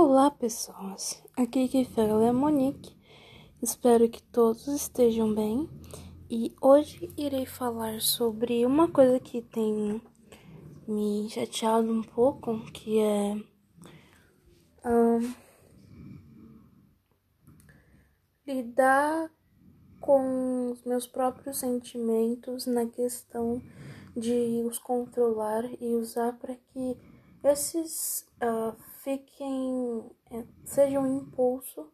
Olá, pessoas. Aqui que fala é a Monique. Espero que todos estejam bem. E hoje irei falar sobre uma coisa que tem me chateado um pouco, que é um, lidar com os meus próprios sentimentos na questão de os controlar e usar para que esses uh, fiquem, é, sejam um impulso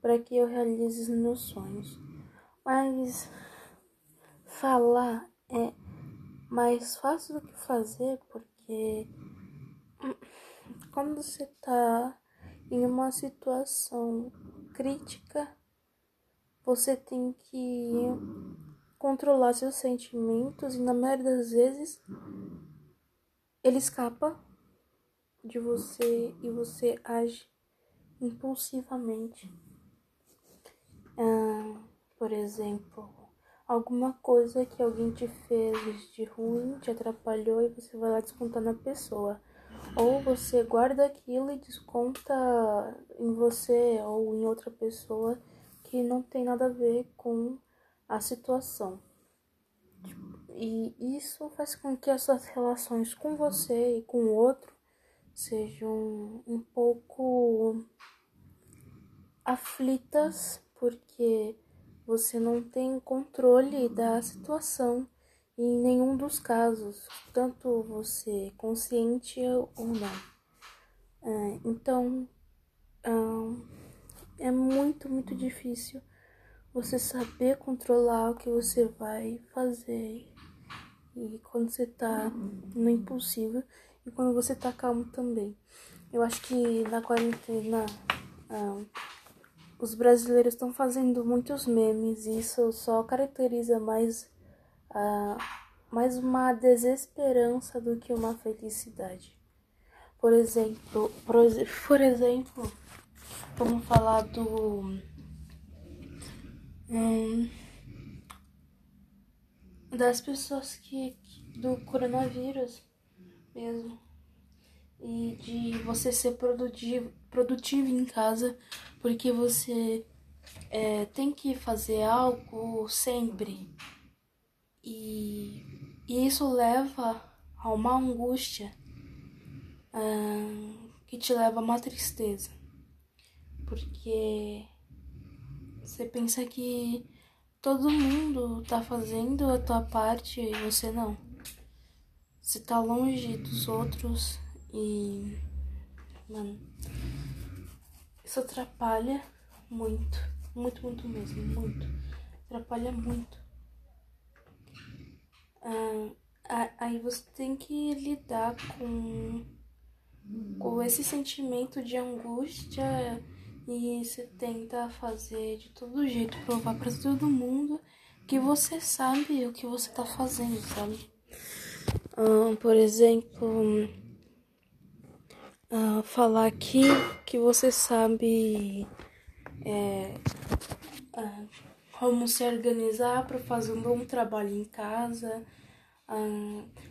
para que eu realize os meus sonhos. Mas falar é mais fácil do que fazer, porque quando você tá em uma situação crítica, você tem que controlar seus sentimentos e na maioria das vezes ele escapa de você e você age impulsivamente. Ah, por exemplo, alguma coisa que alguém te fez de ruim, te atrapalhou e você vai lá descontar na pessoa. Ou você guarda aquilo e desconta em você ou em outra pessoa que não tem nada a ver com a situação. E isso faz com que as suas relações com você e com o outro sejam um pouco aflitas porque você não tem controle da situação em nenhum dos casos, tanto você consciente ou não. É, então, é muito, muito difícil você saber controlar o que você vai fazer. E quando você tá no impulsivo e quando você tá calmo também. Eu acho que na quarentena ah, os brasileiros estão fazendo muitos memes e isso só caracteriza mais, ah, mais uma desesperança do que uma felicidade. Por exemplo, por, por exemplo, vamos falar do hum, das pessoas que do coronavírus mesmo. E de você ser produtivo, produtivo em casa, porque você é, tem que fazer algo sempre. E, e isso leva a uma angústia ah, que te leva a uma tristeza. Porque você pensa que todo mundo tá fazendo a tua parte e você não. Você tá longe dos outros e. Mano. Isso atrapalha muito. Muito, muito mesmo. Muito. Atrapalha muito. Ah, aí você tem que lidar com. Com esse sentimento de angústia e você tenta fazer de todo jeito, provar para todo mundo que você sabe o que você tá fazendo, sabe? Uh, por exemplo, uh, falar aqui que você sabe é, uh, como se organizar para fazer um bom trabalho em casa,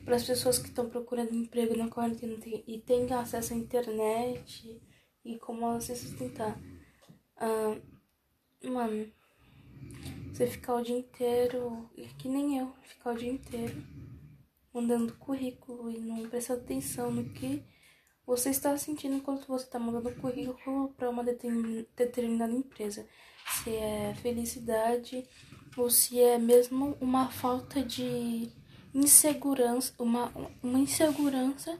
para as pessoas que estão procurando emprego na quarentena e têm acesso à internet e como ela se sustentar. mano, você ficar o dia inteiro, que nem eu, ficar o dia inteiro mandando currículo e não prestar atenção no que você está sentindo enquanto você está mandando currículo para uma determinada empresa. Se é felicidade ou se é mesmo uma falta de insegurança, uma, uma insegurança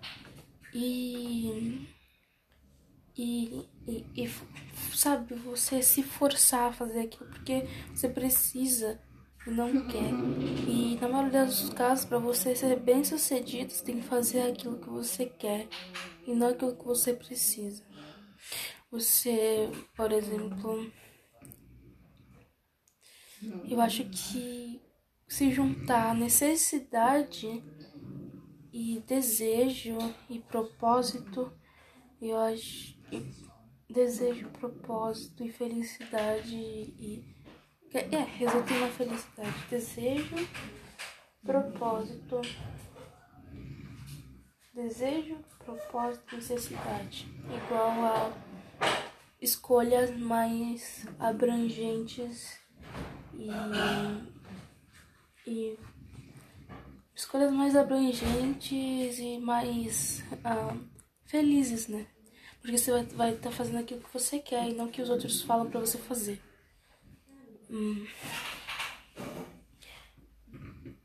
e, e, e, e sabe, você se forçar a fazer aquilo porque você precisa não quer. E na maioria dos casos, para você ser bem sucedido, você tem que fazer aquilo que você quer e não aquilo que você precisa. Você, por exemplo, eu acho que se juntar necessidade e desejo e propósito, eu acho desejo, propósito e felicidade e é, resulta na felicidade. Desejo, propósito. Desejo, propósito, necessidade. Igual a escolhas mais abrangentes e, e escolhas mais abrangentes e mais ah, felizes, né? Porque você vai estar tá fazendo aquilo que você quer e não que os outros falam para você fazer.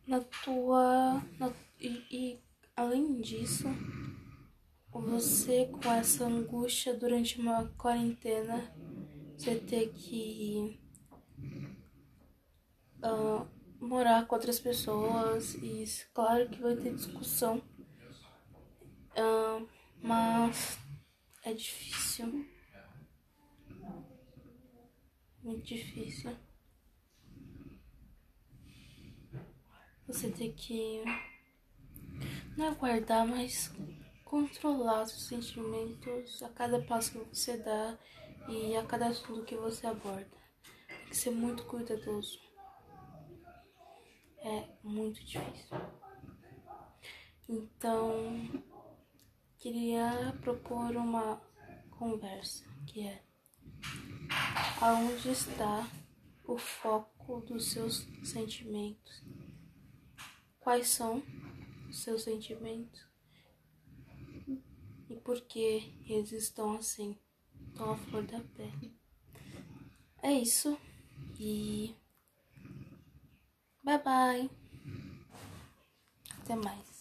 Na tua. Na, e, e além disso, você com essa angústia durante uma quarentena, você ter que uh, morar com outras pessoas e claro que vai ter discussão, uh, mas é difícil, muito difícil. Você ter que não aguardar, mas controlar seus sentimentos a cada passo que você dá e a cada assunto que você aborda. Tem que ser muito cuidadoso. É muito difícil. Então, queria propor uma conversa que é aonde está o foco dos seus sentimentos? Quais são os seus sentimentos? e por que eles estão assim, tão à flor da pele. É isso e bye bye. Até mais.